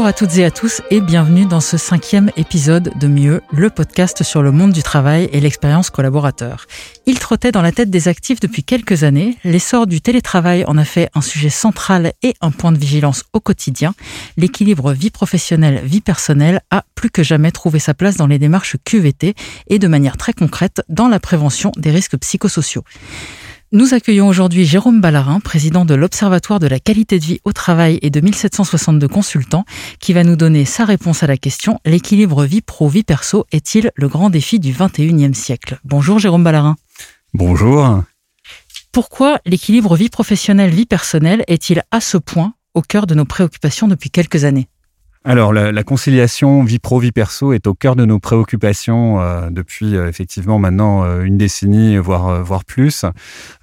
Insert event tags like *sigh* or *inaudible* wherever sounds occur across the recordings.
Bonjour à toutes et à tous et bienvenue dans ce cinquième épisode de Mieux, le podcast sur le monde du travail et l'expérience collaborateur. Il trottait dans la tête des actifs depuis quelques années. L'essor du télétravail en a fait un sujet central et un point de vigilance au quotidien. L'équilibre vie professionnelle-vie personnelle a plus que jamais trouvé sa place dans les démarches QVT et de manière très concrète dans la prévention des risques psychosociaux. Nous accueillons aujourd'hui Jérôme Ballarin, président de l'Observatoire de la qualité de vie au travail et de 1762 consultants, qui va nous donner sa réponse à la question l'équilibre vie pro-vie perso est-il le grand défi du 21e siècle? Bonjour Jérôme Ballarin. Bonjour. Pourquoi l'équilibre vie professionnelle-vie personnelle est-il à ce point au cœur de nos préoccupations depuis quelques années? Alors, la, conciliation vie pro, vie perso est au cœur de nos préoccupations euh, depuis euh, effectivement maintenant euh, une décennie, voire, voire plus,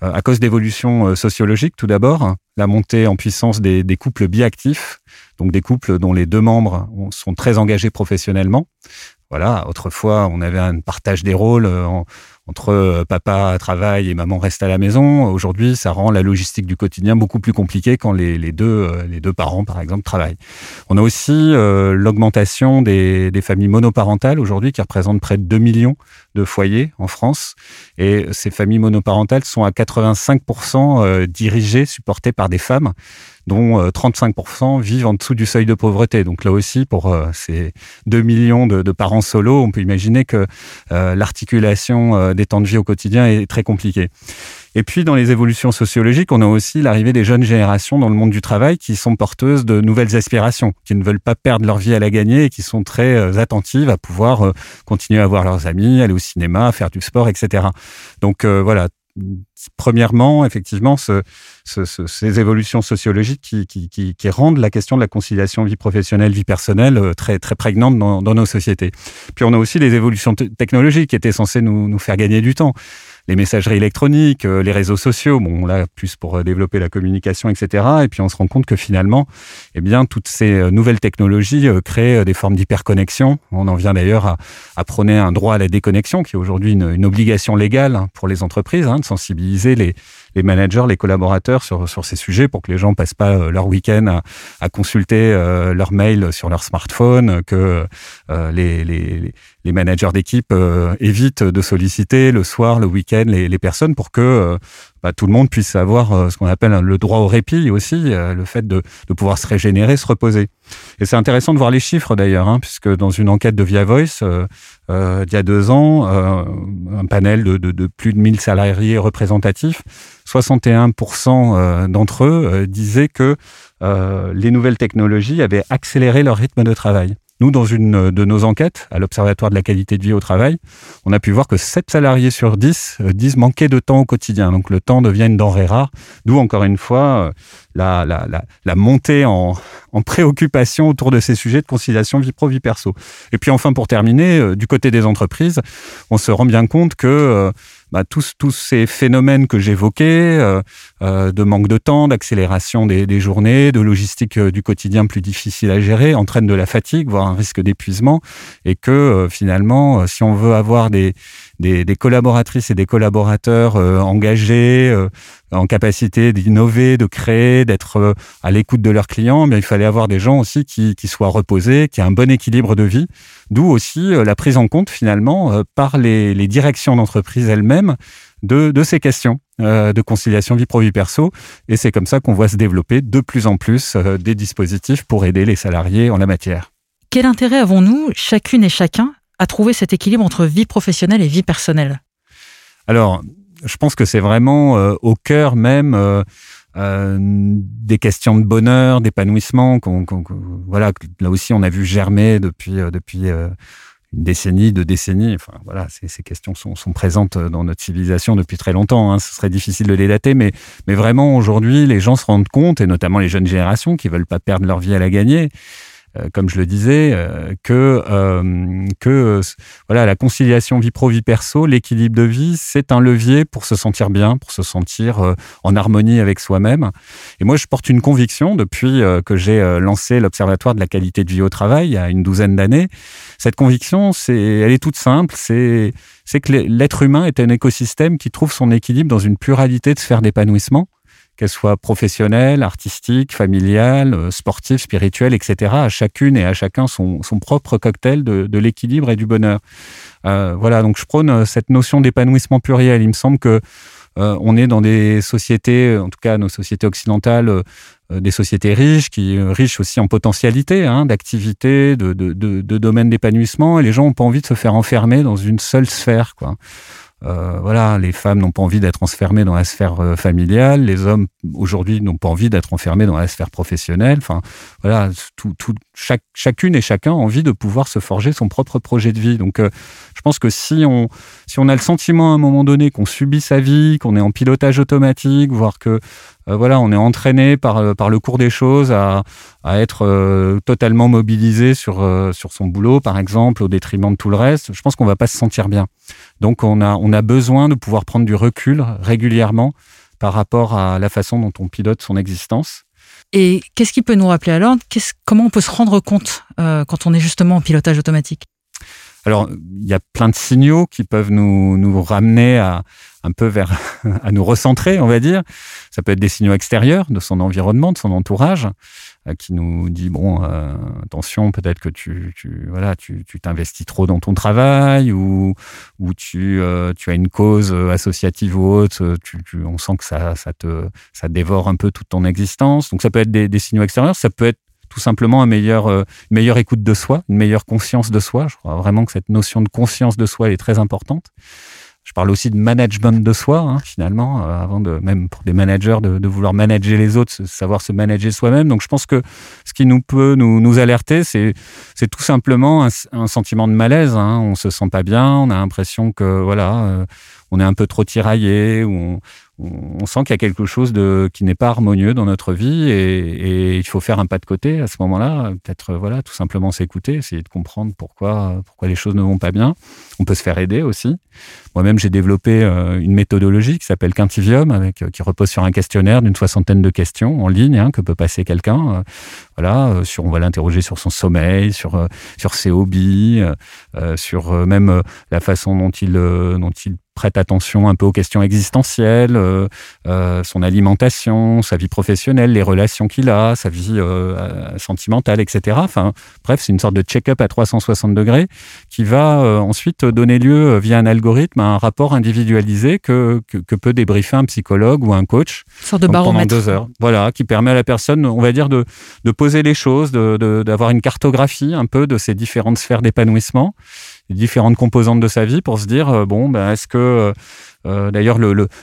à cause d'évolutions sociologiques tout d'abord, la montée en puissance des, des, couples biactifs, donc des couples dont les deux membres sont très engagés professionnellement. Voilà, autrefois on avait un partage des rôles en, entre euh, papa travaille et maman reste à la maison. Aujourd'hui, ça rend la logistique du quotidien beaucoup plus compliquée quand les, deux, euh, les deux parents, par exemple, travaillent. On a aussi euh, l'augmentation des, des, familles monoparentales aujourd'hui qui représentent près de 2 millions de foyers en France. Et ces familles monoparentales sont à 85% dirigées, supportées par des femmes dont 35% vivent en dessous du seuil de pauvreté. Donc là aussi, pour ces 2 millions de, parents solos, on peut imaginer que l'articulation des temps de vie au quotidien est très compliqué. Et puis, dans les évolutions sociologiques, on a aussi l'arrivée des jeunes générations dans le monde du travail qui sont porteuses de nouvelles aspirations, qui ne veulent pas perdre leur vie à la gagner et qui sont très euh, attentives à pouvoir euh, continuer à voir leurs amis, aller au cinéma, faire du sport, etc. Donc euh, voilà, premièrement, effectivement, ce, ces évolutions sociologiques qui, qui, qui, rendent la question de la conciliation vie professionnelle, vie personnelle très, très prégnante dans, dans nos sociétés. Puis on a aussi les évolutions technologiques qui étaient censées nous, nous faire gagner du temps les messageries électroniques, euh, les réseaux sociaux, bon là plus pour euh, développer la communication, etc. Et puis on se rend compte que finalement, eh bien toutes ces euh, nouvelles technologies créent des formes d'hyperconnexion. On en vient d'ailleurs à, prôner un droit à la déconnexion, qui est aujourd'hui une, obligation légale pour les entreprises, hein, de sensibiliser les, les managers, les collaborateurs sur, sur ces sujets pour que les gens passent pas euh, leur week-end à, consulter euh, leur mail sur leur smartphone, que euh, les, managers d'équipe évitent de solliciter le soir, le week-end les, les, personnes pour que bah, tout le monde puisse avoir ce qu'on appelle le droit au répit aussi, le fait de, pouvoir se régénérer, se reposer. Et c'est intéressant de voir les chiffres d'ailleurs, hein, puisque dans une enquête de Via Voice, euh, il y a deux ans, euh, un panel de, de, plus de 1000 salariés représentatifs, 61% euh, d'entre eux disaient que les nouvelles technologies avaient accéléré leur rythme de travail. Nous, dans une de nos enquêtes à l'Observatoire de la qualité de vie au travail, on a pu voir que 7 salariés sur 10 disent manquer de temps au quotidien. Donc le temps devient une denrée rare, d'où encore une fois la, la, montée en, en, préoccupation autour de ces sujets de conciliation vie pro-vie perso. Et puis enfin, pour terminer, euh, du côté des entreprises, on se rend bien compte que euh, bah, tous, ces phénomènes que j'évoquais, euh, euh, de manque de temps, d'accélération des, des, journées, de logistique du quotidien plus difficile à gérer, entraînent de la fatigue, voire un risque d'épuisement, et que finalement, si on veut avoir des, des, collaboratrices et des collaborateurs euh, engagés, euh, en capacité d'innover, de créer, d'être euh, à l'écoute de leurs clients, mais il fallait avoir des gens aussi qui, soient reposés, qui aient un bon équilibre de vie. D'où aussi la prise en compte finalement par les, directions d'entreprise elles-mêmes de, ces questions de conciliation vie pro vie perso. Et c'est comme ça qu'on voit se développer de plus en plus des dispositifs pour aider les salariés en la matière. Quel intérêt avons-nous, chacune et chacun, à trouver cet équilibre entre vie professionnelle et vie personnelle Alors, je pense que c'est vraiment euh, au cœur même euh, euh, des questions de bonheur, d'épanouissement. Qu voilà, là aussi, on a vu germer depuis depuis une décennie, deux décennies. Enfin, voilà, ces, questions sont, présentes dans notre civilisation depuis très longtemps. Hein. Ce serait difficile de les dater, mais mais vraiment aujourd'hui, les gens se rendent compte, et notamment les jeunes générations qui veulent pas perdre leur vie à la gagner. Euh, comme je le disais, euh, que euh, que voilà la conciliation vie pro vie perso, l'équilibre de vie, c'est un levier pour se sentir bien, pour se sentir en harmonie avec soi-même. Et moi, je porte une conviction depuis que j'ai lancé l'Observatoire de la qualité de vie au travail il y a une douzaine d'années. Cette conviction, c'est, elle est toute simple, c'est c'est que l'être humain est un écosystème qui trouve son équilibre dans une pluralité de sphères d'épanouissement qu'elles soient professionnelles, artistiques, familiales, euh, sportives, spirituelles, etc. À chacune et à chacun son, propre cocktail de, l'équilibre et du bonheur. Euh, voilà, donc je prône euh, cette notion d'épanouissement pluriel. Il me semble que on est dans des sociétés, en tout cas nos sociétés occidentales, des sociétés riches, qui riches aussi en potentialités, hein, d'activités, de, de domaines d'épanouissement, et les gens n'ont pas envie de se faire enfermer dans une seule sphère. Quoi. Euh, voilà, les femmes n'ont pas envie d'être enfermées dans la sphère euh, familiale, les hommes aujourd'hui n'ont pas envie d'être enfermés dans la sphère professionnelle. Enfin, voilà, tout, tout, chacune et chacun a envie de pouvoir se forger son propre projet de vie. Donc, euh, je pense que si on, si on a le sentiment à un moment donné qu'on subit sa vie, qu'on est en pilotage automatique, voire que voilà, on est entraîné par, euh, par le cours des choses à, à être euh, totalement mobilisé sur, sur son boulot, par exemple, au détriment de tout le reste. Je pense qu'on va pas se sentir bien. Donc, on a, on a besoin de pouvoir prendre du recul régulièrement par rapport à la façon dont on pilote son existence. Et qu'est-ce qui peut nous rappeler l'ordre Comment on peut se rendre compte euh, quand on est justement en pilotage automatique? Alors, il y a plein de signaux qui peuvent nous, ramener à, un peu vers, *laughs* à nous recentrer, on va dire. Ça peut être des signaux extérieurs de son environnement, de son entourage, euh, qui nous dit bon, euh, attention, peut-être que tu, voilà, tu t'investis trop dans ton travail ou euh, tu as une cause associative ou autre. On sent que ça ça te ça dévore un peu toute ton existence. Donc ça peut être des, des signaux extérieurs. Ça peut être tout simplement euh, une meilleure écoute de soi, une meilleure conscience de soi. Je crois vraiment que cette notion de conscience de soi est très importante. Je parle aussi de management de soi, hein, finalement, euh, avant même pour des managers, de, vouloir manager les autres, savoir se manager soi-même. Donc, je pense que ce qui nous peut nous, alerter, c'est, tout simplement un, un, sentiment de malaise. Hein. On se sent pas bien, on a l'impression que, voilà, euh, on est un peu trop tiraillé, ou on, sent qu'il y a quelque chose de qui n'est pas harmonieux dans notre vie et, il faut faire un pas de côté à ce moment-là. Peut-être voilà, tout simplement s'écouter, essayer de comprendre pourquoi pourquoi les choses ne vont pas bien. On peut se faire aider aussi. Moi-même, j'ai développé euh, une méthodologie qui s'appelle Quintivium, avec qui repose sur un questionnaire d'une soixantaine de questions en ligne hein, que peut passer quelqu'un. Euh, voilà, euh, on va l'interroger sur son sommeil, sur sur ses hobbies, sur même la façon dont il dont il prête attention un peu aux questions existentielles, euh, euh, son alimentation, sa vie professionnelle, les relations qu'il a, sa vie euh, sentimentale, etc. Enfin, bref, c'est une sorte de check-up à 360 degrés qui va ensuite donner lieu via un algorithme à un rapport individualisé que, que, que peut débriefer un psychologue ou un coach une sorte de baromètre. pendant deux heures. Voilà, qui permet à la personne, on va dire, de, de poser les choses, d'avoir de, de, une cartographie un peu de ces différentes sphères d'épanouissement les différentes composantes de sa vie pour se dire euh, bon ben est-ce que euh, euh d'ailleurs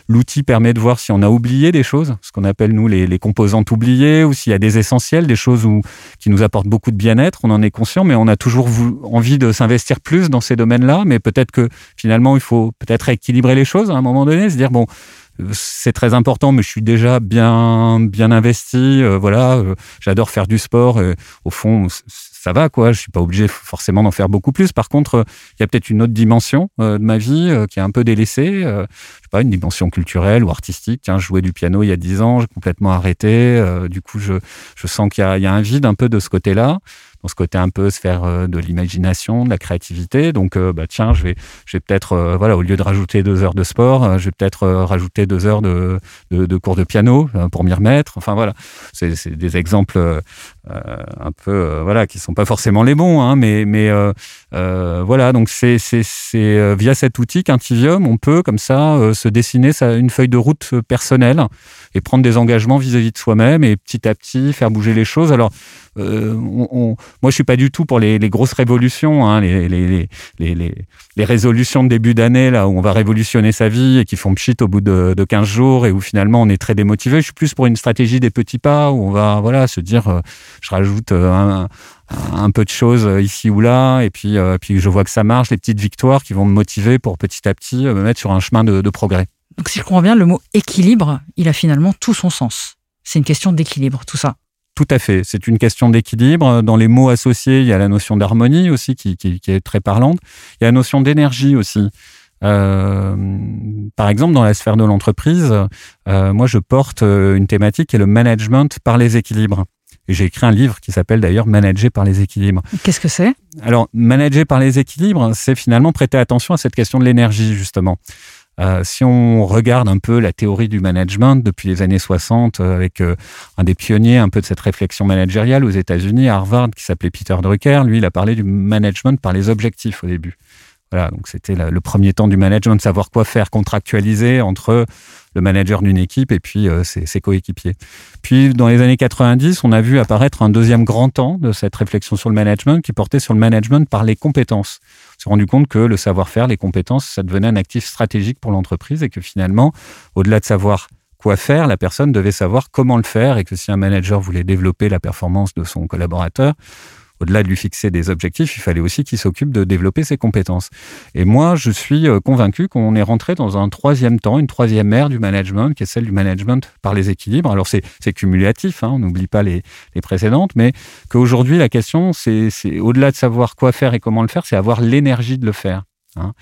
l'outil permet de voir si on a oublié des choses ce qu'on appelle nous les, composantes oubliées ou s'il y a des essentiels des choses où, qui nous apportent beaucoup de bien-être on en est conscient mais on a toujours envie de s'investir plus dans ces domaines là mais peut-être que finalement il faut peut-être équilibrer les choses à un moment donné se dire bon c'est très important, mais je suis déjà bien bien investi. Voilà, j'adore faire du sport. Au fond, ça va quoi. Je suis pas obligé forcément d'en faire beaucoup plus. Par contre, il y a peut-être une autre dimension euh, de ma vie euh, qui est un peu délaissée. Euh, je sais pas, une dimension culturelle ou artistique. Tiens, je jouais du piano il y a dix ans, j'ai complètement arrêté. Euh, du coup, je, je sens qu'il y, y, a un vide un peu de ce côté-là dans ce côté un peu se faire euh, de l'imagination, de la créativité. Donc, euh, bah, tiens, je vais, je vais peut-être, euh, voilà, au lieu de rajouter deux heures de sport, je vais peut-être rajouter deux heures de, de, cours de piano pour m'y remettre. Enfin, voilà, c'est des exemples un peu, voilà, qui sont pas forcément les bons, hein, mais, mais voilà. Donc, c'est via cet outil qu'Intivium, on peut comme ça se dessiner une feuille de route personnelle et prendre des engagements vis-à-vis -vis de soi-même et petit à petit faire bouger les choses. Alors, on, moi, je suis pas du tout pour les, grosses révolutions, hein, les, résolutions de début d'année là où on va révolutionner sa vie et qui font pchit au bout de, de 15 jours et où finalement on est très démotivé. Je suis plus pour une stratégie des petits pas où on va voilà se dire, euh, je rajoute euh, un, peu de choses ici ou là, et puis, euh, puis je vois que ça marche, les petites victoires qui vont me motiver pour petit à petit me mettre sur un chemin de, de progrès. Donc si je comprends bien, le mot équilibre, il a finalement tout son sens. C'est une question d'équilibre, tout ça. Tout à fait. C'est une question d'équilibre. Dans les mots associés, il y a la notion d'harmonie aussi qui, qui, qui, est très parlante. Il y a la notion d'énergie aussi. Euh, par exemple, dans la sphère de l'entreprise, euh, moi, je porte euh, une thématique qui est le management par les équilibres. Et j'ai écrit un livre qui s'appelle d'ailleurs Manager par les équilibres. Qu'est-ce que c'est? Alors, manager par les équilibres, c'est finalement prêter attention à cette question de l'énergie, justement. Euh, si on regarde un peu la théorie du management depuis les années 60, euh, avec euh, un des pionniers un peu de cette réflexion managériale aux États-Unis, Harvard, qui s'appelait Peter Drucker, lui, il a parlé du management par les objectifs au début. Voilà, donc c'était le premier temps du management, de savoir quoi faire, contractualiser entre le manager d'une équipe et puis euh, ses, coéquipiers. Puis dans les années 90, on a vu apparaître un deuxième grand temps de cette réflexion sur le management qui portait sur le management par les compétences. On s'est rendu compte que le savoir-faire, les compétences, ça devenait un actif stratégique pour l'entreprise et que finalement, au-delà de savoir quoi faire, la personne devait savoir comment le faire et que si un manager voulait développer la performance de son collaborateur, au-delà de lui fixer des objectifs, il fallait aussi qu'il s'occupe de développer ses compétences. Et moi, je suis euh, convaincu qu'on est rentré dans un troisième temps, une troisième ère du management, qui est celle du management par les équilibres. Alors c'est cumulatif, hein, on n'oublie pas les, les, précédentes, mais qu'aujourd'hui la question, c'est au-delà de savoir quoi faire et comment le faire, c'est avoir l'énergie de le faire. Hein.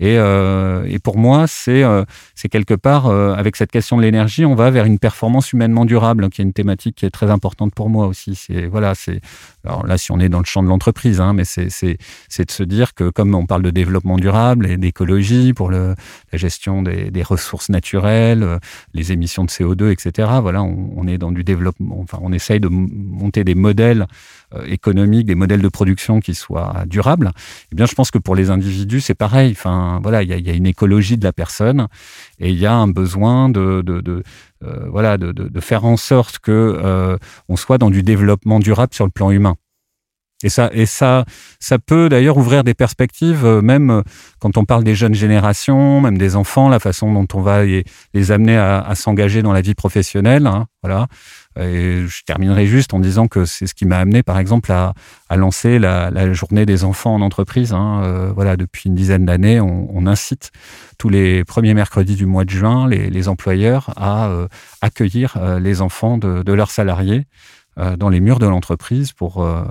Et, euh, et, pour moi, c'est euh, quelque part, euh, avec cette question de l'énergie, on va vers une performance humainement durable, hein, qui est une thématique qui est très importante pour moi aussi. Voilà, alors là, si on est dans le champ de l'entreprise, hein, mais c'est de se dire que comme on parle de développement durable et d'écologie pour la gestion des, ressources naturelles, les émissions de CO2, etc. Voilà, on, on, est dans du développement. Enfin, on essaye de monter des modèles économiques, des modèles de production qui soient durables. Eh bien, je pense que pour les individus, c'est pareil. Enfin voilà, il y a, une écologie de la personne et il y a un besoin de, euh, voilà, de, faire en sorte que euh, on soit dans du développement durable sur le plan humain. Et ça, et ça, ça peut d'ailleurs ouvrir des perspectives, euh, même quand on parle des jeunes générations, même des enfants, la façon dont on va les, amener à, s'engager dans la vie professionnelle. Hein, voilà. Et je terminerai juste en disant que c'est ce qui m'a amené, par exemple, à, lancer la, journée des enfants en entreprise. Hein. Euh, voilà, depuis une dizaine d'années, on, incite tous les premiers mercredis du mois de juin les, employeurs à euh, accueillir les enfants de, de leurs salariés dans les murs de l'entreprise pour euh,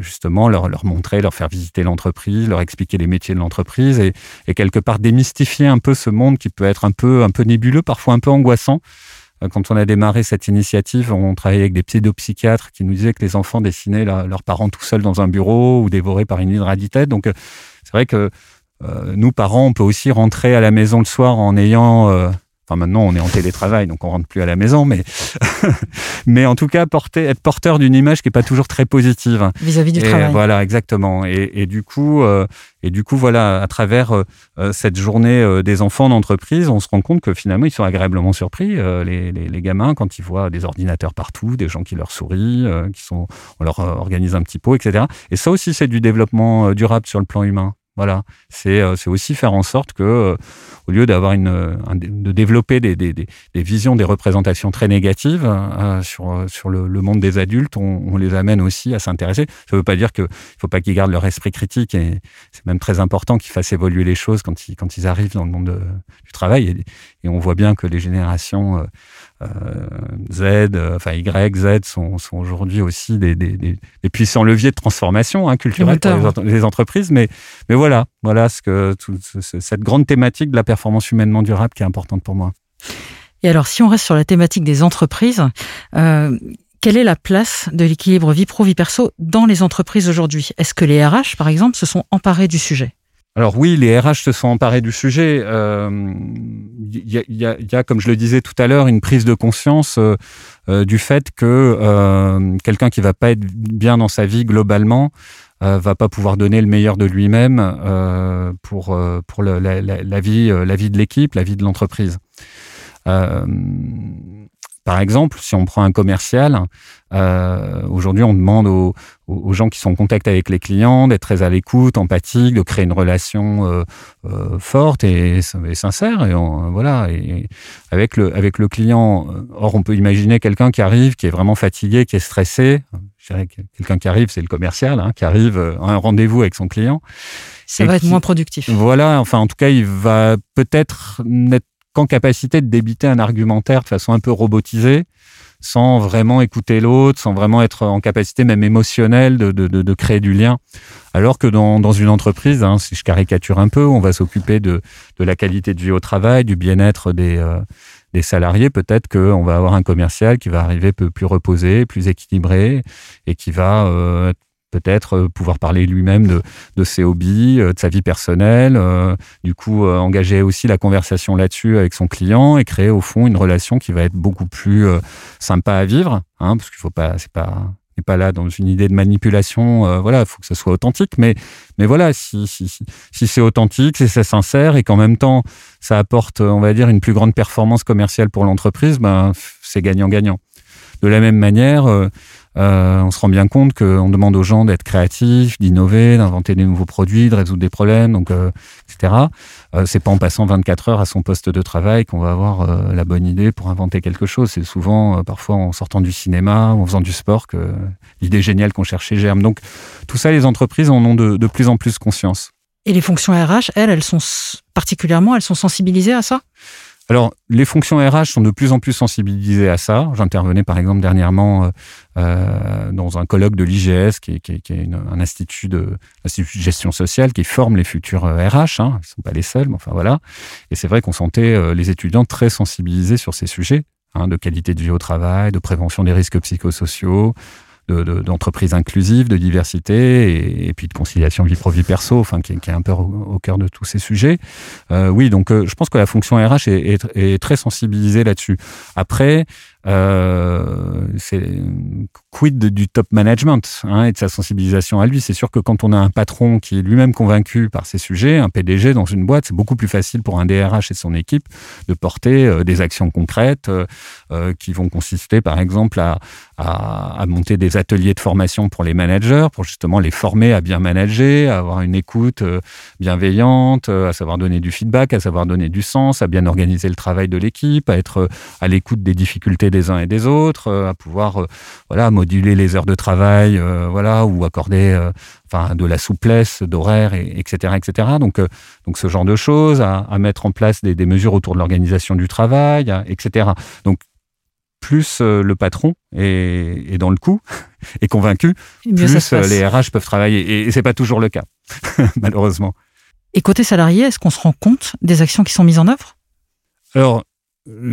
justement leur, leur montrer, leur faire visiter l'entreprise, leur expliquer les métiers de l'entreprise et, et, quelque part démystifier un peu ce monde qui peut être un peu, un peu nébuleux, parfois un peu angoissant. Euh, quand on a démarré cette initiative, on travaillait avec des pédopsychiatres qui nous disaient que les enfants dessinaient leurs parents tout seuls dans un bureau ou dévorés par une hydraditête. Donc, euh, c'est vrai que nous, parents, on peut aussi rentrer à la maison le soir en ayant Enfin, maintenant, on est en télétravail, donc on rentre plus à la maison, mais, *laughs* mais en tout cas, porter, être porteur d'une image qui est pas toujours très positive. Vis-à-vis du travail. Voilà, exactement. Et, et du coup, euh, et du coup, voilà, à travers euh, euh, cette journée des enfants d'entreprise, on se rend compte que finalement, ils sont agréablement surpris, les, les, les, gamins, quand ils voient des ordinateurs partout, des gens qui leur sourient, qui sont, on leur organise un petit pot, etc. Et ça aussi, c'est du développement durable sur le plan humain. Voilà, c'est aussi faire en sorte que au lieu d'avoir une, euh, de développer des, des, des, visions, des représentations très négatives euh, sur, sur le, le, monde des adultes, on, on, les amène aussi à s'intéresser. Ça ne veut pas dire qu'il ne faut pas qu'ils gardent leur esprit critique et c'est même très important qu'ils fassent évoluer les choses quand ils, quand ils arrivent dans le monde du travail. Et, et, on voit bien que les générations euh, euh, Z, enfin Y, Z sont, sont aujourd'hui aussi des, des, des, puissants leviers de transformation hein, culturelle pour les, les, entreprises. Mais, mais voilà, voilà ce que tout, cette grande thématique de la performance humainement durable qui est importante pour moi. Et alors, si on reste sur la thématique des entreprises, euh, quelle est la place de l'équilibre vie pro-vie perso dans les entreprises aujourd'hui? Est-ce que les RH, par exemple, se sont emparés du sujet? Alors oui, les RH se sont emparés du sujet. Euh, y, y, a, comme je le disais tout à l'heure, une prise de conscience euh, euh du fait que euh, quelqu'un qui va pas être bien dans sa vie globalement euh, va pas pouvoir donner le meilleur de lui-même pour pour la, vie la vie de l'équipe, la vie de l'entreprise. Par exemple, si on prend un commercial, aujourd'hui on demande aux, aux, gens qui sont en contact avec les clients d'être très à l'écoute, empathique, de créer une relation euh, euh, forte et, et, sincère. Et voilà, et avec le avec le client. Or, on peut imaginer quelqu'un qui arrive, qui est vraiment fatigué, qui est stressé. Je dirais quelqu'un qui arrive, c'est le commercial, hein, qui arrive à un rendez-vous avec son client. Ça va être moins productif. Voilà, enfin en tout cas, il va peut-être n'être qu'en capacité de débiter un argumentaire de façon un peu robotisée, sans vraiment écouter l'autre, sans vraiment être en capacité même émotionnelle de, de, de, créer du lien. Alors que dans, dans une entreprise, hein, si je caricature un peu, on va s'occuper de, la qualité de vie au travail, du bien-être des, euh, des salariés. Peut-être qu'on va avoir un commercial qui va arriver plus reposé, plus équilibré et qui va euh, peut-être pouvoir parler lui-même de, ses hobbies, de sa vie personnelle, du coup engager aussi la conversation là-dessus avec son client et créer au fond une relation qui va être beaucoup plus sympa à vivre, hein, parce qu'il faut pas, c'est pas n'est pas là dans une idée de manipulation. Euh, voilà, il faut que ce soit authentique. Mais, mais voilà, si, si, si c'est authentique, si c'est sincère et qu'en même temps, ça apporte, on va dire, une plus grande performance commerciale pour l'entreprise, ben, c'est gagnant-gagnant. De la même manière, euh, euh, on se rend bien compte qu'on demande aux gens d'être créatifs, d'innover, d'inventer des nouveaux produits, de résoudre des problèmes, donc euh, etc. Euh, c'est pas en passant 24 heures à son poste de travail qu'on va avoir la bonne idée pour inventer quelque chose. C'est souvent, parfois, en sortant du cinéma ou en faisant du sport que l'idée géniale qu'on cherchait germe. Donc tout ça, les entreprises en ont de, de plus en plus conscience. Et les fonctions RH, elles, elles sont particulièrement, elles sont sensibilisées à ça? Alors, les fonctions RH sont de plus en plus sensibilisées à ça. J'intervenais par exemple dernièrement euh, euh dans un colloque de l'IGS, qui est, qui est, un institut de, institut gestion sociale qui forme les futurs RH. Euh, hein. Ils ne sont pas les seuls, mais enfin voilà. Et c'est vrai qu'on sentait euh, les étudiants très sensibilisés sur ces sujets. Hein, de qualité de vie au travail, de prévention des risques psychosociaux, d'entreprises de, inclusives, de diversité et, et, puis de conciliation vie pro vie perso, enfin qui, qui est un peu au, au, cœur de tous ces sujets. Euh, oui, donc euh, je pense que la fonction RH est, est, est très sensibilisée là-dessus. Après, euh, c'est quid du top management hein, et de sa sensibilisation à lui. C'est sûr que quand on a un patron qui est lui-même convaincu par ces sujets, un PDG dans une boîte, c'est beaucoup plus facile pour un DRH et son équipe de porter euh, des actions concrètes euh, qui vont consister, par exemple, à, à, à, monter des ateliers de formation pour les managers, pour justement les former à bien manager, à avoir une écoute bienveillante, à savoir donner du feedback, à savoir donner du sens, à bien organiser le travail de l'équipe, à être à l'écoute des difficultés des uns et des autres, euh, à pouvoir euh, voilà moduler les heures de travail, euh, voilà ou accorder enfin de la souplesse d'horaire, et, etc., etc. Donc donc ce genre de choses, à, à mettre en place des, des mesures autour de l'organisation du travail, etc. Donc plus le patron est, est, dans le coup, *laughs* est convaincu, plus les RH peuvent travailler. Et, et c'est pas toujours le cas, *laughs* malheureusement. Et côté salarié, est-ce qu'on se rend compte des actions qui sont mises en œuvre? Alors,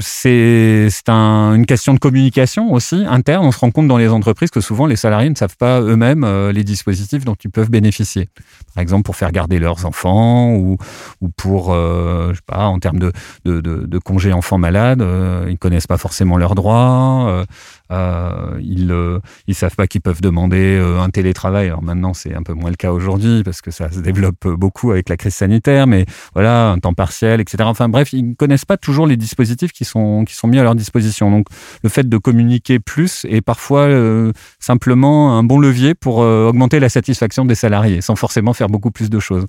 c'est un, une question de communication aussi interne. On se rend compte dans les entreprises que souvent les salariés ne savent pas eux-mêmes euh, les dispositifs dont ils peuvent bénéficier. Par exemple, pour faire garder leurs enfants ou, ou pour, euh, je sais pas, en termes de, congés enfants malades, euh, ils connaissent pas forcément leurs droits. Euh, ils euh, savent pas qu'ils peuvent demander euh, un télétravail. Alors maintenant, c'est un peu moins le cas aujourd'hui parce que ça se développe beaucoup avec la crise sanitaire, mais voilà, un temps partiel, etc. Enfin bref, ils ne connaissent pas toujours les dispositifs qui sont mis à leur disposition. Donc le fait de communiquer plus est parfois euh, simplement un bon levier pour augmenter la satisfaction des salariés, sans forcément faire beaucoup plus de choses.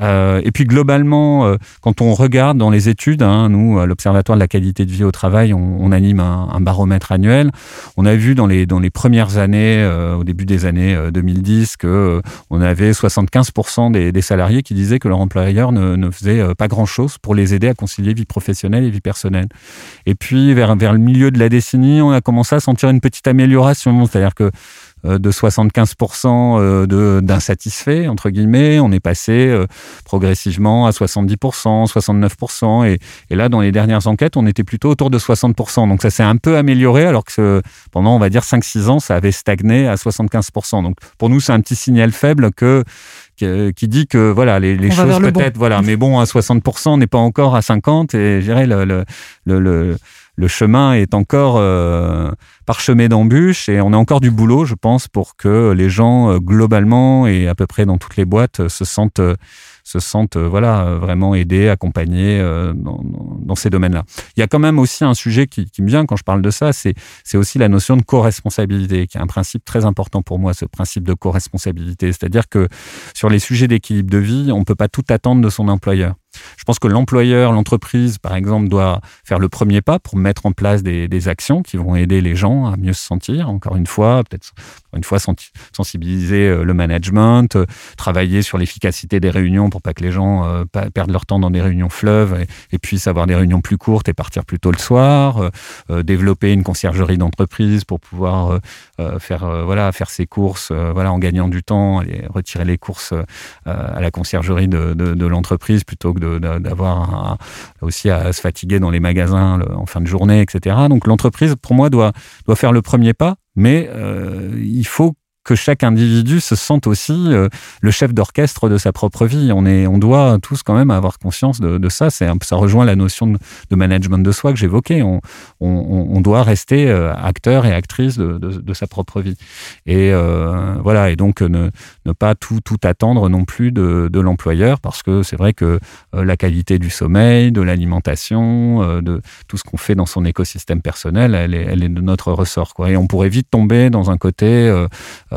Et puis globalement, quand on regarde dans les études, hein, nous, à l'Observatoire de la qualité de vie au travail, on, anime un, baromètre annuel. On a vu dans les, dans les premières années, euh, au début des années 2010, que euh, on avait 75% des, salariés qui disaient que leur employeur ne, ne faisait euh, pas grand-chose pour les aider à concilier vie professionnelle et vie personnelle. Et puis vers, vers le milieu de la décennie, on a commencé à sentir une petite amélioration, c'est-à-dire que euh, de 75% euh, d'insatisfaits, entre guillemets. On est passé euh, progressivement à 70%, 69%. Et, et, là, dans les dernières enquêtes, on était plutôt autour de 60%. Donc ça s'est un peu amélioré, alors que pendant, on va dire, 5-6 ans, ça avait stagné à 75%. Donc pour nous, c'est un petit signal faible que qui dit que voilà les, les choses peut-être bon. voilà mais bon à 60% n'est pas encore à 50 et je dirais le, le, le, le chemin est encore euh, parsemé d'embûches et on a encore du boulot, je pense, pour que les gens euh, globalement et à peu près dans toutes les boîtes euh, se sentent euh, se sentent voilà vraiment aidés, accompagnés dans, ces domaines-là. Il y a quand même aussi un sujet qui, qui me vient quand je parle de ça, c'est aussi la notion de co-responsabilité, qui est un principe très important pour moi, ce principe de co-responsabilité, c'est-à-dire que sur les sujets d'équilibre de vie, on peut pas tout attendre de son employeur. Je pense que l'employeur, l'entreprise, par exemple, doit faire le premier pas pour mettre en place des, actions qui vont aider les gens à mieux se sentir. Encore une fois, peut-être une fois sensibiliser euh, le management, euh, travailler sur l'efficacité des réunions pour pas que les gens euh, perdent leur temps dans des réunions fleuves et, puissent avoir des réunions plus courtes et partir plus tôt le soir. Développer une conciergerie d'entreprise pour pouvoir faire voilà faire ses courses voilà en gagnant du temps, et retirer les courses à la conciergerie de, l'entreprise plutôt que d'avoir aussi à se fatiguer dans les magasins en fin de journée, etc. Donc l'entreprise, pour moi, doit, doit faire le premier pas, mais euh, il faut que chaque individu se sente aussi le chef d'orchestre de sa propre vie. On est, on doit tous quand même avoir conscience de, ça. C'est ça rejoint la notion de, management de soi que j'évoquais. On, doit rester acteur et actrice de, sa propre vie. Et voilà. Et donc ne, pas tout attendre non plus de, l'employeur parce que c'est vrai que la qualité du sommeil, de l'alimentation, de tout ce qu'on fait dans son écosystème personnel, elle est, de notre ressort. Et on pourrait vite tomber dans un côté, euh,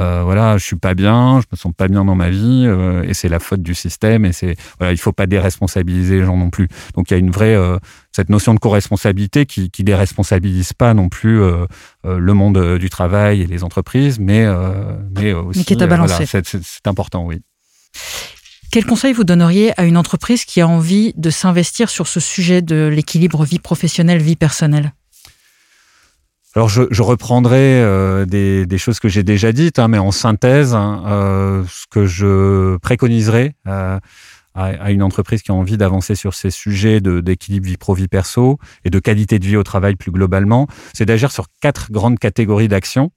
euh, voilà, je suis pas bien, je me sens pas bien dans ma vie, euh, et c'est la faute du système. Et c'est, voilà, il faut pas déresponsabiliser les gens non plus. Donc il y a une vraie cette notion de co-responsabilité qui, qui déresponsabilise pas non plus le monde du travail et les entreprises, mais mais aussi, mais qui est à balancer. c'est important, oui. Quel conseil vous donneriez à une entreprise qui a envie de s'investir sur ce sujet de l'équilibre vie professionnelle, vie personnelle? Alors je, je reprendrai euh, des, choses que j'ai déjà dites, hein, mais en synthèse, hein, euh, ce que je préconiserais euh, à, à, une entreprise qui a envie d'avancer sur ces sujets d'équilibre vie pro vie perso et de qualité de vie au travail plus globalement, c'est d'agir sur quatre grandes catégories d'actions.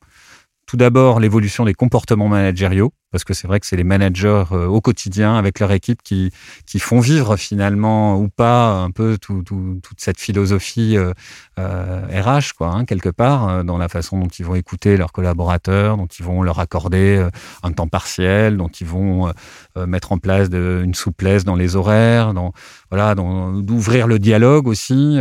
Tout d'abord, l'évolution des comportements managériaux, parce que c'est vrai que c'est les managers euh, au quotidien avec leur équipe qui, qui font vivre finalement ou pas un peu tout, tout, toute cette philosophie euh, euh, RH, quoi, hein, quelque part, euh, dans la façon dont ils vont écouter leurs collaborateurs, dont ils vont leur accorder euh, un temps partiel, dont ils vont mettre en place une souplesse dans les horaires, dans, voilà, d'ouvrir le dialogue aussi,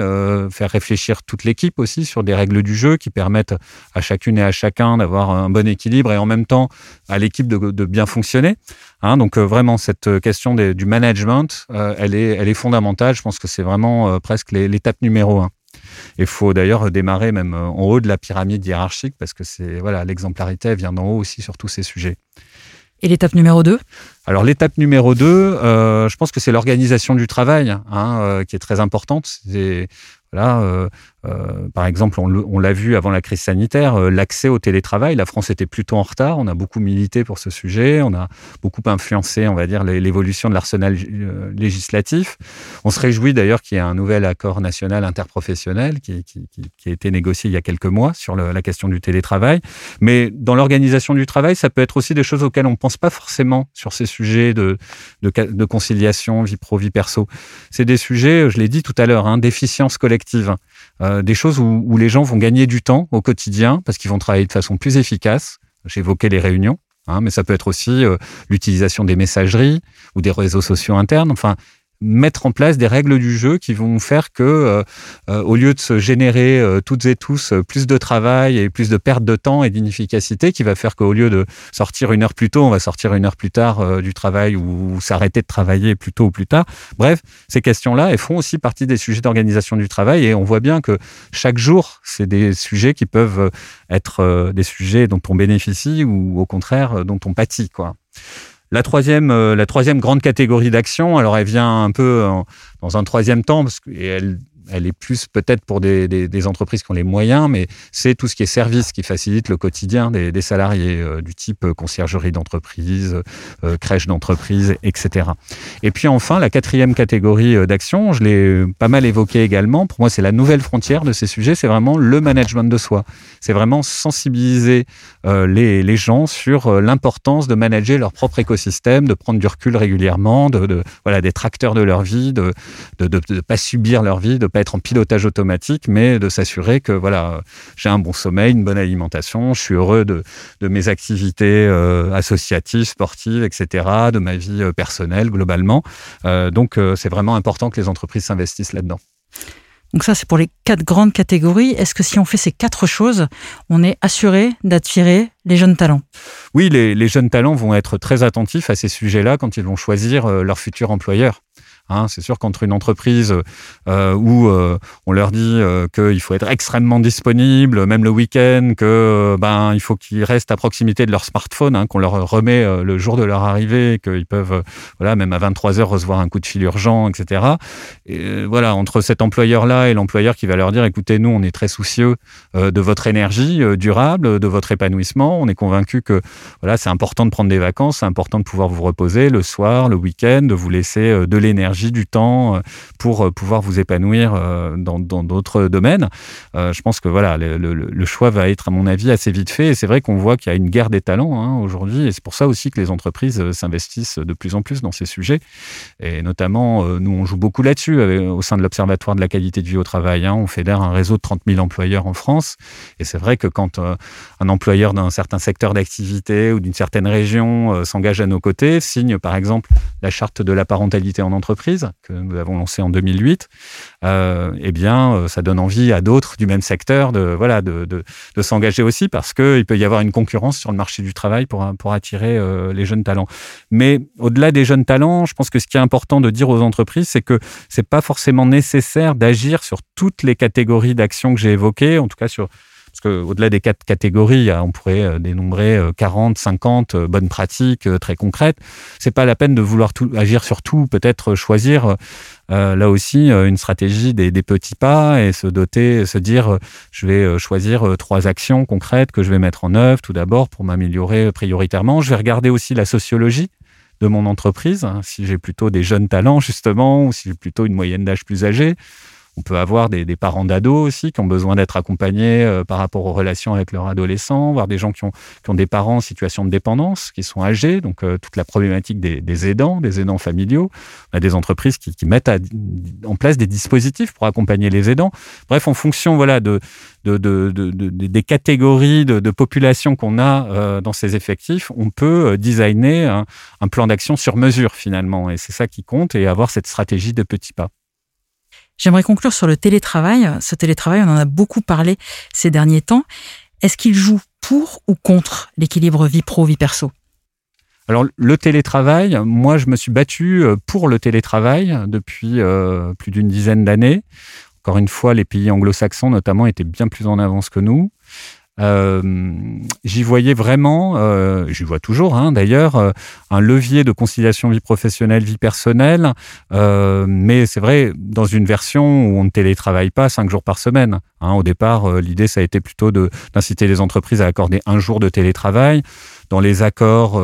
faire réfléchir toute l'équipe aussi sur des règles du jeu qui permettent à chacune et à chacun d'avoir un bon équilibre et en même temps à l'équipe de bien fonctionner. Hein, donc euh, vraiment cette question du management, euh, elle est elle est fondamentale. Je pense que c'est vraiment euh, presque l'étape numéro un. Il faut d'ailleurs démarrer même en haut de la pyramide hiérarchique parce que c'est voilà l'exemplarité vient d'en haut aussi sur tous ces sujets. Et l'étape numéro 2 Alors l'étape numéro 2, euh, je pense que c'est l'organisation du travail hein, euh, qui est très importante. C'est voilà, euh, euh, par exemple, on l'a vu avant la crise sanitaire, euh, l'accès au télétravail. La France était plutôt en retard. On a beaucoup milité pour ce sujet. On a beaucoup influencé, on va dire, l'évolution de l'arsenal euh, législatif. On se réjouit d'ailleurs qu'il y ait un nouvel accord national interprofessionnel qui, a été négocié il y a quelques mois sur la question du télétravail. Mais dans l'organisation du travail, ça peut être aussi des choses auxquelles on ne pense pas forcément sur ces sujets de, conciliation, vie pro, vie perso. C'est des sujets, je l'ai dit tout à l'heure, hein, d'efficience collective. Euh, des choses où, où, les gens vont gagner du temps au quotidien parce qu'ils vont travailler de façon plus efficace. J'évoquais les réunions, hein, mais ça peut être aussi euh, l'utilisation des messageries ou des réseaux sociaux internes. Enfin, mettre en place des règles du jeu qui vont faire que, euh, euh, au lieu de se générer euh, toutes et tous plus de travail et plus de perte de temps et d'inefficacité, qui va faire qu'au lieu de sortir une heure plus tôt, on va sortir une heure plus tard du travail ou, s'arrêter de travailler plus tôt ou plus tard. Bref, ces questions-là, elles font aussi partie des sujets d'organisation du travail et on voit bien que chaque jour, c'est des sujets qui peuvent être des sujets dont on bénéficie ou au contraire dont on pâtit, quoi. La troisième, euh, la troisième grande catégorie d'action, alors elle vient un peu dans un troisième temps, parce qu'elle elle est plus peut-être pour des, entreprises qui ont les moyens, mais c'est tout ce qui est service qui facilite le quotidien des, salariés, euh, du type euh, conciergerie d'entreprise, euh, crèche d'entreprise, etc. Et puis enfin, la quatrième catégorie d'action, je l'ai pas mal évoqué également, pour moi c'est la nouvelle frontière de ces sujets, c'est vraiment le management de soi. C'est vraiment sensibiliser les, gens sur l'importance de manager leur propre écosystème, de prendre du recul régulièrement, de, de voilà, d'être acteurs de leur vie, de ne pas subir leur vie, de pas être en pilotage automatique, mais de s'assurer que voilà, j'ai un bon sommeil, une bonne alimentation, je suis heureux de, de mes activités euh, associatives, sportives, etc., de ma vie euh, personnelle globalement. Euh, donc, c'est vraiment important que les entreprises s'investissent là-dedans. Donc ça, c'est pour les quatre grandes catégories. Est-ce que si on fait ces quatre choses, on est assuré d'attirer les jeunes talents? Oui, les, les, jeunes talents vont être très attentifs à ces sujets-là quand ils vont choisir leur futur employeur. Hein, c'est sûr qu'entre une entreprise euh, où euh, on leur dit euh, qu'il faut être extrêmement disponible, même le week-end, que ben il faut qu'ils restent à proximité de leur smartphone, hein, qu'on leur remet le jour de leur arrivée, qu'ils peuvent, voilà, même à 23 heures recevoir un coup de fil urgent, etc. Et voilà, entre cet employeur-là et l'employeur qui va leur dire, écoutez, nous, on est très soucieux de votre énergie durable, de votre épanouissement. On est convaincu que voilà, c'est important de prendre des vacances, c'est important de pouvoir vous reposer le soir, le week-end, de vous laisser de l'énergie du temps pour pouvoir vous épanouir dans d'autres domaines. je pense que voilà, le, choix va être, à mon avis, assez vite fait. C'est vrai qu'on voit qu'il y a une guerre des talents hein, aujourd'hui. Et c'est pour ça aussi que les entreprises s'investissent de plus en plus dans ces sujets. Et notamment, nous, on joue beaucoup là-dessus au sein de l'Observatoire de la qualité de vie au travail. Hein. On fédère un réseau de 30 000 employeurs en France. Et c'est vrai que quand un employeur d'un certain secteur d'activité ou d'une certaine région s'engage à nos côtés, signe par exemple la charte de la parentalité en entreprise que nous avons lancée en 2008, euh, eh bien, euh, ça donne envie à d'autres du même secteur de voilà de, de, de s'engager aussi parce qu'il peut y avoir une concurrence sur le marché du travail pour pour attirer euh, les jeunes talents. Mais au-delà des jeunes talents, je pense que ce qui est important de dire aux entreprises, c'est que c'est pas forcément nécessaire d'agir sur toutes les catégories d'actions que j'ai évoquées, en tout cas sur au-delà des quatre catégories, on pourrait euh, dénombrer 40, euh, 50 euh, bonnes pratiques très concrètes. C'est pas la peine de vouloir tout, agir sur tout, peut-être choisir là aussi une stratégie des, petits pas et se doter, se dire je vais choisir trois actions concrètes que je vais mettre en œuvre tout d'abord pour m'améliorer prioritairement. Je vais regarder aussi la sociologie de mon entreprise, hein, si j'ai plutôt des jeunes talents justement ou si j'ai plutôt une moyenne d'âge plus âgée. On peut avoir des, parents d'ados aussi qui ont besoin d'être accompagnés euh, par rapport aux relations avec leurs adolescents, voire des gens qui ont, des parents en situation de dépendance, qui sont âgés, donc euh, toute la problématique des, aidants, des aidants familiaux. On a des entreprises qui, mettent en place des dispositifs pour accompagner les aidants. Bref, en fonction voilà, de, des catégories de, population qu'on a euh, dans ces effectifs, on peut designer un, un plan d'action sur mesure finalement. Et c'est ça qui compte et avoir cette stratégie de petits pas. J'aimerais conclure sur le télétravail. Ce télétravail, on en a beaucoup parlé ces derniers temps. Est-ce qu'il joue pour ou contre l'équilibre vie pro-vie perso? Alors le télétravail, moi je me suis battu euh, pour le télétravail depuis euh, plus d'une dizaine d'années. Encore une fois, les pays anglo-saxons notamment étaient bien plus en avance que nous. Euh, j'y voyais vraiment, euh, j'y vois toujours hein, d'ailleurs, euh, un levier de conciliation vie professionnelle, vie personnelle, mais c'est vrai dans une version où on ne télétravaille pas cinq jours par semaine. Hein. Au départ, l'idée ça a été plutôt d'inciter les entreprises à accorder un jour de télétravail dans les accords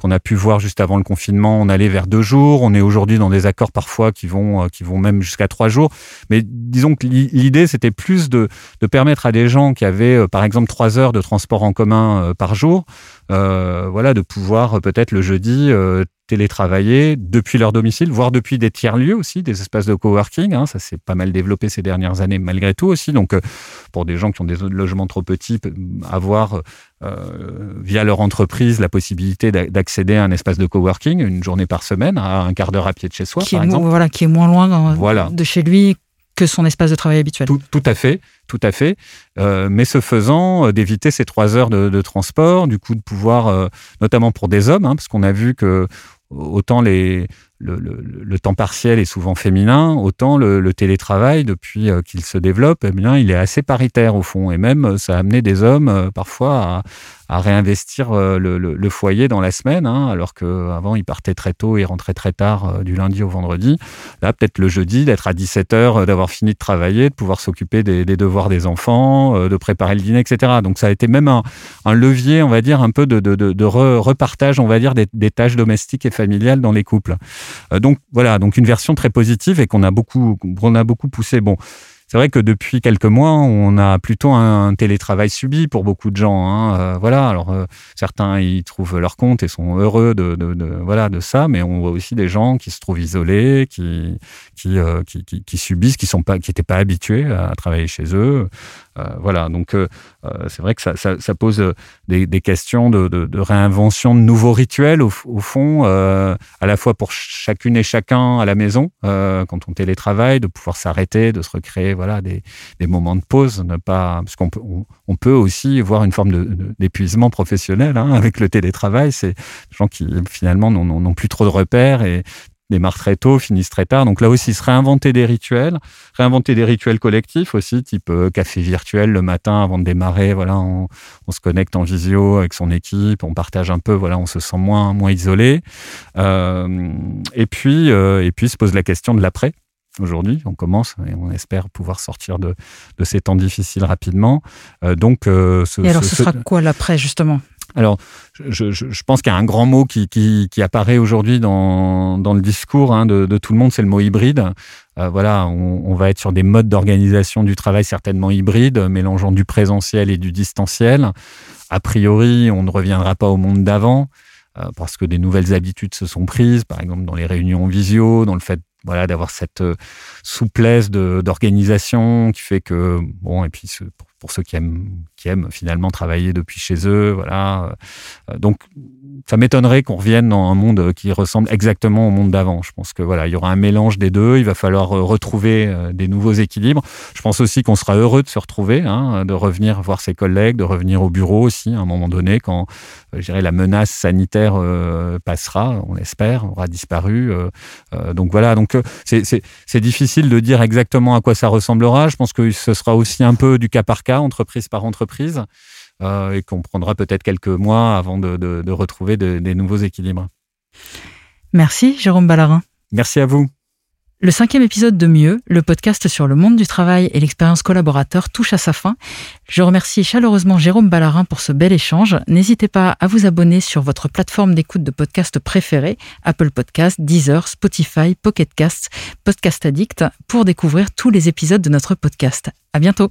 qu'on a pu voir juste avant le confinement, on allait vers deux jours. On est aujourd'hui dans des accords parfois qui vont, euh, qui vont même jusqu'à trois jours. Mais disons que l'idée, c'était plus de, de, permettre à des gens qui avaient, euh, par exemple, trois heures de transport en commun par jour, euh, voilà, de pouvoir peut-être le jeudi télétravailler depuis leur domicile, voire depuis des tiers-lieux aussi, des espaces de coworking. Hein, ça s'est pas mal développé ces dernières années malgré tout aussi. Donc, pour des gens qui ont des logements trop petits, avoir euh, via leur entreprise la possibilité d'accéder à un espace de coworking une journée par semaine, à un quart d'heure à pied de chez soi, qui par est exemple. Voilà, qui est moins loin de chez lui son espace de travail habituel. Tout, à fait, tout à fait. Euh, mais ce faisant, euh, d'éviter ces trois heures de, transport, du coup de pouvoir, notamment pour des hommes, hein, parce qu'on a vu que autant les, le, temps partiel est souvent féminin, autant le, télétravail, depuis euh, qu'il se développe, eh bien, il est assez paritaire au fond. Et même, euh, ça a amené des hommes euh, parfois à, réinvestir le, foyer dans la semaine, hein, alors qu'avant, ils partaient très tôt et rentraient très tard du lundi au vendredi. Là, peut-être le jeudi, d'être à 17h, d'avoir fini de travailler, de pouvoir s'occuper des, devoirs des enfants, de préparer le dîner, etc. Donc, ça a été même un, levier, on va dire, un peu de, repartage, on va dire, des, des tâches domestiques et familiales dans les couples. Euh, donc voilà, donc une version très positive et qu'on a beaucoup, on a beaucoup poussé. Bon, c'est vrai que depuis quelques mois, on a plutôt un télétravail subi pour beaucoup de gens. Hein. Euh, voilà, alors euh, certains y trouvent leur compte et sont heureux de, voilà de ça, mais on voit aussi des gens qui se trouvent isolés, qui qui, qui, qui, subissent, qui sont pas, qui n'étaient pas habitués à travailler chez eux. Euh, voilà, donc euh, euh, c'est vrai que ça, pose des, questions de, réinvention de nouveaux rituels au fond, à la fois pour chacune et chacun à la maison quand on télétravaille, de pouvoir s'arrêter, de se recréer voilà des, moments de pause, ne pas parce qu'on peut on, peut aussi voir une forme d'épuisement professionnel hein, avec le télétravail. C'est des gens qui finalement n'ont plus trop de repères et démarrent très tôt, finissent très tard. Donc là aussi, se réinventer des rituels, réinventer des rituels collectifs aussi, type euh, café virtuel le matin avant de démarrer. Voilà, on, se connecte en visio avec son équipe, on partage un peu. Voilà, on se sent moins moins isolé. Euh, et puis euh, et puis se pose la question de l'après. Aujourd'hui, on commence et on espère pouvoir sortir de, de ces temps difficiles rapidement. donc, ce, et alors, ce, sera quoi l'après justement? Alors, je, je, je pense qu'il y a un grand mot qui, qui, qui apparaît aujourd'hui dans, dans le discours hein, de, de, tout le monde, c'est le mot hybride. Euh, voilà, on, on, va être sur des modes d'organisation du travail certainement hybrides, mélangeant du présentiel et du distanciel. A priori, on ne reviendra pas au monde d'avant euh, parce que des nouvelles habitudes se sont prises, par exemple dans les réunions visio, dans le fait voilà d'avoir cette euh, souplesse d'organisation qui fait que bon et puis pour ceux qui aiment qui aiment finalement travailler depuis chez eux voilà euh, donc ça m'étonnerait qu'on revienne dans un monde qui ressemble exactement au monde d'avant. Je pense que voilà, il y aura un mélange des deux. Il va falloir euh, retrouver euh, des nouveaux équilibres. Je pense aussi qu'on sera heureux de se retrouver, hein, de revenir voir ses collègues, de revenir au bureau aussi à un moment donné quand euh, je la menace sanitaire euh, passera, on espère, aura disparu. Euh, euh, donc voilà, donc c'est difficile de dire exactement à quoi ça ressemblera. Je pense que ce sera aussi un peu du cas par cas, entreprise par entreprise euh, et qu'on prendra peut-être quelques mois avant de, de, de retrouver de, des nouveaux équilibres. Merci Jérôme Ballarin. Merci à vous. Le cinquième épisode de Mieux, le podcast sur le monde du travail et l'expérience collaborateur, touche à sa fin. Je remercie chaleureusement Jérôme Ballarin pour ce bel échange. N'hésitez pas à vous abonner sur votre plateforme d'écoute de podcast préférée, Apple Podcasts, Deezer, Spotify, Pocket Casts, Podcast Addict, pour découvrir tous les épisodes de notre podcast. À bientôt.